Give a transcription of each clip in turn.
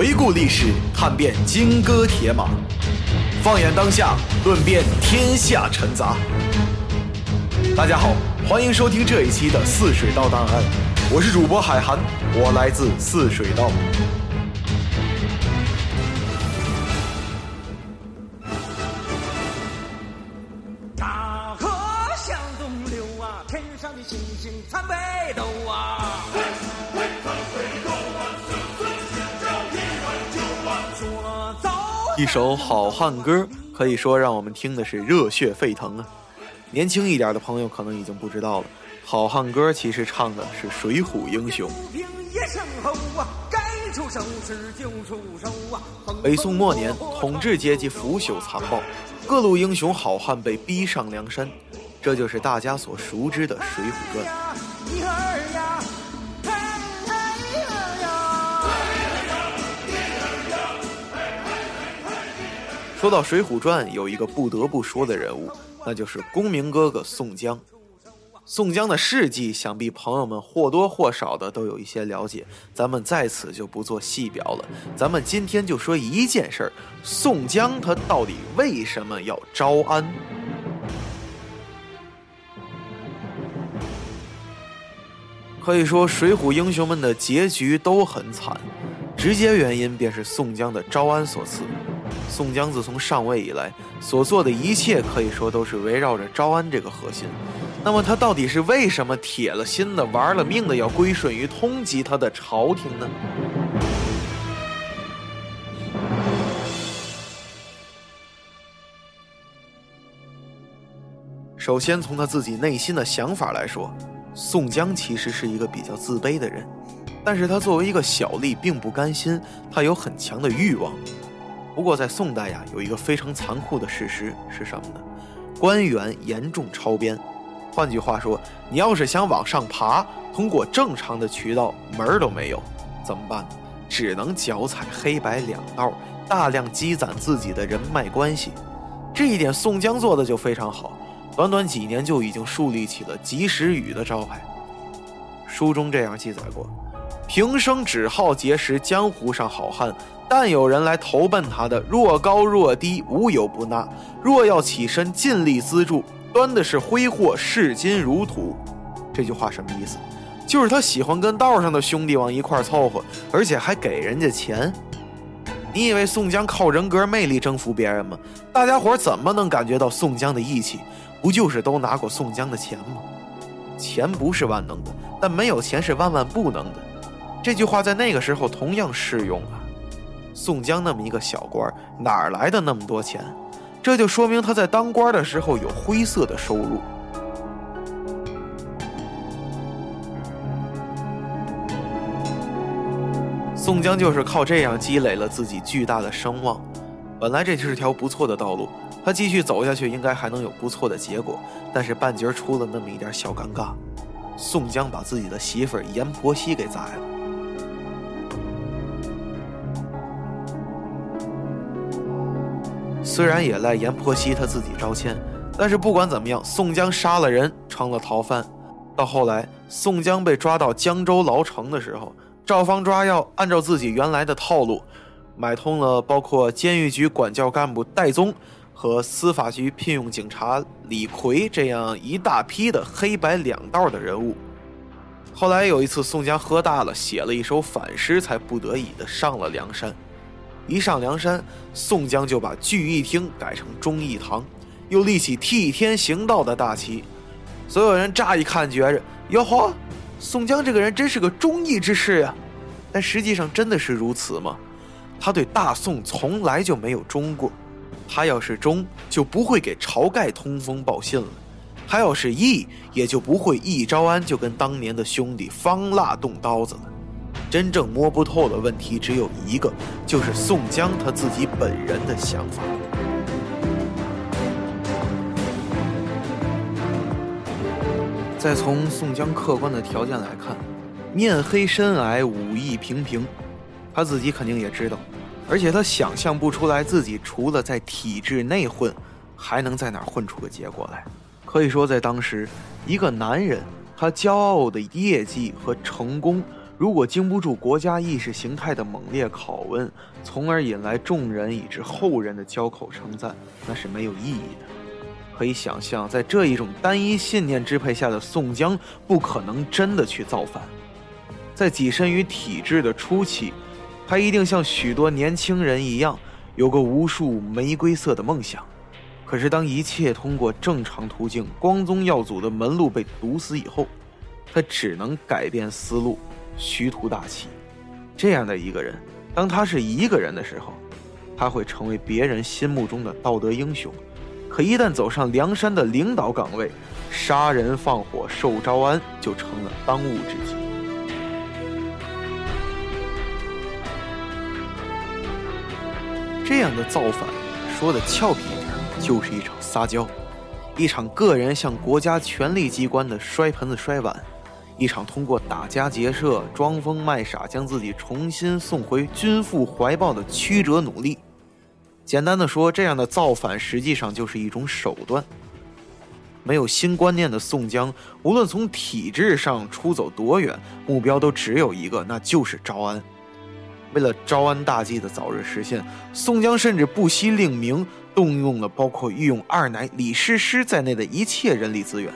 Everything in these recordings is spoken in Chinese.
回顾历史，探遍金戈铁马；放眼当下，论遍天下尘杂。大家好，欢迎收听这一期的《泗水道档案》，我是主播海涵，我来自泗水道。大河向东流啊，天上的星星参北斗啊。一首好汉歌，可以说让我们听的是热血沸腾啊！年轻一点的朋友可能已经不知道了，好汉歌其实唱的是水浒英雄。北宋末年，统治阶级腐朽残暴，各路英雄好汉被逼上梁山，这就是大家所熟知的《水浒传》。说到《水浒传》，有一个不得不说的人物，那就是公明哥哥宋江。宋江的事迹，想必朋友们或多或少的都有一些了解，咱们在此就不做细表了。咱们今天就说一件事儿：宋江他到底为什么要招安？可以说，水浒英雄们的结局都很惨，直接原因便是宋江的招安所赐。宋江自从上位以来，所做的一切可以说都是围绕着招安这个核心。那么他到底是为什么铁了心的、玩了命的要归顺于通缉他的朝廷呢？首先，从他自己内心的想法来说，宋江其实是一个比较自卑的人，但是他作为一个小吏，并不甘心，他有很强的欲望。不过在宋代呀，有一个非常残酷的事实是什么呢？官员严重超编。换句话说，你要是想往上爬，通过正常的渠道门儿都没有，怎么办？只能脚踩黑白两道，大量积攒自己的人脉关系。这一点宋江做的就非常好，短短几年就已经树立起了及时雨的招牌。书中这样记载过：平生只好结识江湖上好汉，但有人来投奔他的，若高若低，无有不纳。若要起身尽力资助，端的是挥霍视金如土。这句话什么意思？就是他喜欢跟道上的兄弟往一块凑合，而且还给人家钱。你以为宋江靠人格魅力征服别人吗？大家伙怎么能感觉到宋江的义气？不就是都拿过宋江的钱吗？钱不是万能的，但没有钱是万万不能的。这句话在那个时候同样适用啊。宋江那么一个小官儿，哪来的那么多钱？这就说明他在当官的时候有灰色的收入。宋江就是靠这样积累了自己巨大的声望。本来这是条不错的道路，他继续走下去应该还能有不错的结果。但是半截出了那么一点小尴尬，宋江把自己的媳妇阎婆惜给宰了。虽然也赖阎婆惜他自己招欠，但是不管怎么样，宋江杀了人，成了逃犯。到后来，宋江被抓到江州牢城的时候，赵方抓药，按照自己原来的套路，买通了包括监狱局管教干部戴宗和司法局聘用警察李逵这样一大批的黑白两道的人物。后来有一次，宋江喝大了，写了一首反诗，才不得已的上了梁山。一上梁山，宋江就把聚义厅改成忠义堂，又立起替天行道的大旗。所有人乍一看觉着，哟呵，宋江这个人真是个忠义之士呀。但实际上真的是如此吗？他对大宋从来就没有忠过。他要是忠，就不会给晁盖通风报信了；他要是义，也就不会一招安就跟当年的兄弟方腊动刀子了。真正摸不透的问题只有一个，就是宋江他自己本人的想法。再从宋江客观的条件来看，面黑身矮，武艺平平，他自己肯定也知道，而且他想象不出来自己除了在体制内混，还能在哪儿混出个结果来。可以说，在当时，一个男人他骄傲的业绩和成功。如果经不住国家意识形态的猛烈拷问，从而引来众人以至后人的交口称赞，那是没有意义的。可以想象，在这一种单一信念支配下的宋江，不可能真的去造反。在跻身于体制的初期，他一定像许多年轻人一样，有个无数玫瑰色的梦想。可是，当一切通过正常途径，光宗耀祖的门路被堵死以后，他只能改变思路，虚图大器。这样的一个人，当他是一个人的时候，他会成为别人心目中的道德英雄；可一旦走上梁山的领导岗位，杀人放火受招安就成了当务之急。这样的造反，说的俏皮一点。就是一场撒娇，一场个人向国家权力机关的摔盆子摔碗，一场通过打家劫舍、装疯卖傻将自己重新送回君父怀抱的曲折努力。简单的说，这样的造反实际上就是一种手段。没有新观念的宋江，无论从体制上出走多远，目标都只有一个，那就是招安。为了招安大计的早日实现，宋江甚至不惜令名。动用了包括御用二奶李师师在内的一切人力资源，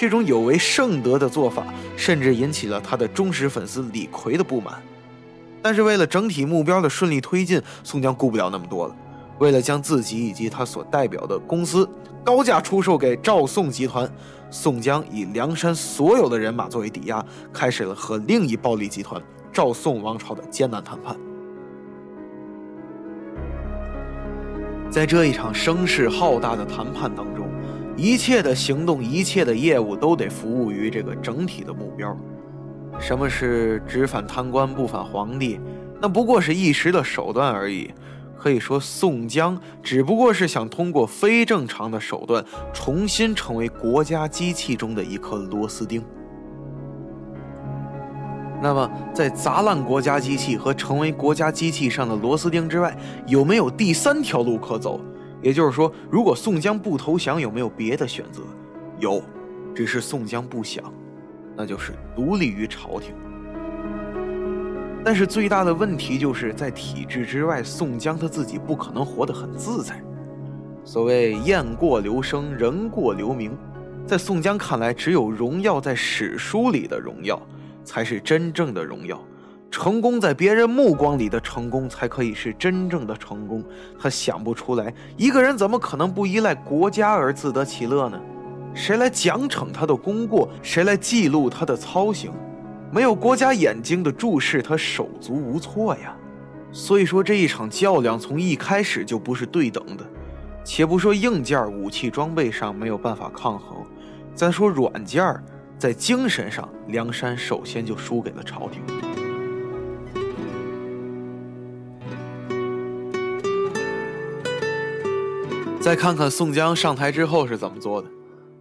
这种有违圣德的做法，甚至引起了他的忠实粉丝李逵的不满。但是为了整体目标的顺利推进，宋江顾不了那么多了。为了将自己以及他所代表的公司高价出售给赵宋集团，宋江以梁山所有的人马作为抵押，开始了和另一暴力集团赵宋王朝的艰难谈判。在这一场声势浩大的谈判当中，一切的行动、一切的业务都得服务于这个整体的目标。什么是只反贪官不反皇帝？那不过是一时的手段而已。可以说，宋江只不过是想通过非正常的手段，重新成为国家机器中的一颗螺丝钉。那么，在砸烂国家机器和成为国家机器上的螺丝钉之外，有没有第三条路可走？也就是说，如果宋江不投降，有没有别的选择？有，只是宋江不想，那就是独立于朝廷。但是最大的问题就是在体制之外，宋江他自己不可能活得很自在。所谓雁过留声，人过留名，在宋江看来，只有荣耀在史书里的荣耀。才是真正的荣耀，成功在别人目光里的成功才可以是真正的成功。他想不出来，一个人怎么可能不依赖国家而自得其乐呢？谁来奖惩他的功过？谁来记录他的操行？没有国家眼睛的注视，他手足无措呀。所以说，这一场较量从一开始就不是对等的。且不说硬件武器装备上没有办法抗衡，再说软件。在精神上，梁山首先就输给了朝廷。再看看宋江上台之后是怎么做的。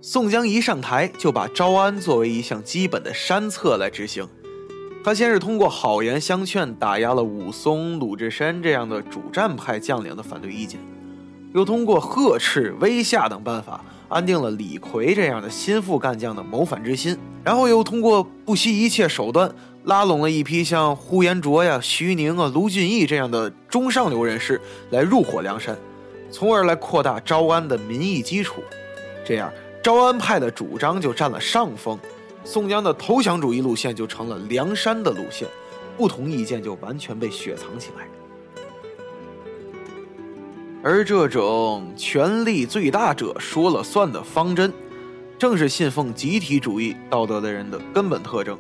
宋江一上台就把招安作为一项基本的山策来执行。他先是通过好言相劝，打压了武松、鲁智深这样的主战派将领的反对意见，又通过呵斥、威吓等办法。安定了李逵这样的心腹干将的谋反之心，然后又通过不惜一切手段拉拢了一批像呼延灼呀、徐宁啊、卢俊义这样的中上流人士来入伙梁山，从而来扩大招安的民意基础。这样，招安派的主张就占了上风，宋江的投降主义路线就成了梁山的路线，不同意见就完全被雪藏起来。而这种权力最大者说了算的方针，正是信奉集体主义道德的人的根本特征。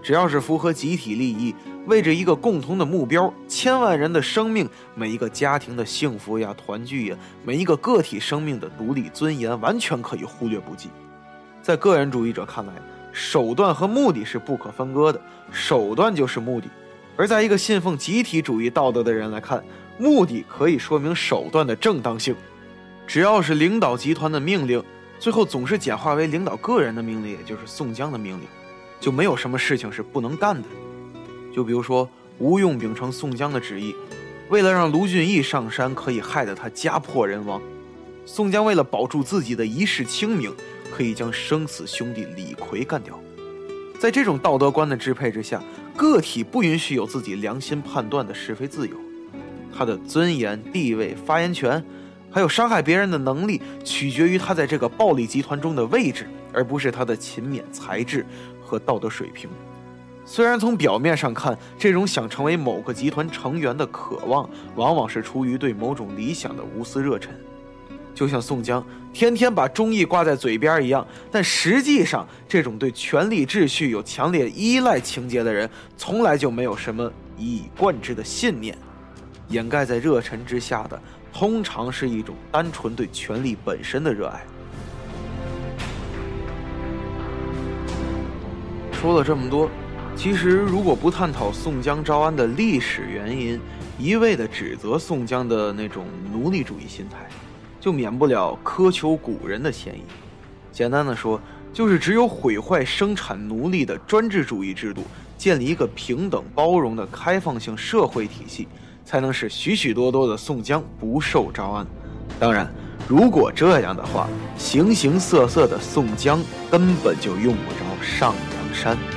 只要是符合集体利益，为着一个共同的目标，千万人的生命，每一个家庭的幸福呀、团聚呀，每一个个体生命的独立尊严，完全可以忽略不计。在个人主义者看来，手段和目的是不可分割的，手段就是目的；而在一个信奉集体主义道德的人来看，目的可以说明手段的正当性，只要是领导集团的命令，最后总是简化为领导个人的命令，也就是宋江的命令，就没有什么事情是不能干的。就比如说吴用秉承宋江的旨意，为了让卢俊义上山，可以害得他家破人亡；宋江为了保住自己的一世清明，可以将生死兄弟李逵干掉。在这种道德观的支配之下，个体不允许有自己良心判断的是非自由，他的尊严、地位、发言权，还有伤害别人的能力，取决于他在这个暴力集团中的位置，而不是他的勤勉、才智和道德水平。虽然从表面上看，这种想成为某个集团成员的渴望，往往是出于对某种理想的无私热忱。就像宋江天天把忠义挂在嘴边一样，但实际上，这种对权力秩序有强烈依赖情节的人，从来就没有什么一以贯之的信念。掩盖在热忱之下的，通常是一种单纯对权力本身的热爱。说了这么多，其实如果不探讨宋江招安的历史原因，一味的指责宋江的那种奴隶主义心态。就免不了苛求古人的嫌疑。简单的说，就是只有毁坏生产奴隶的专制主义制度，建立一个平等包容的开放性社会体系，才能使许许多多的宋江不受招安。当然，如果这样的话，形形色色的宋江根本就用不着上梁山。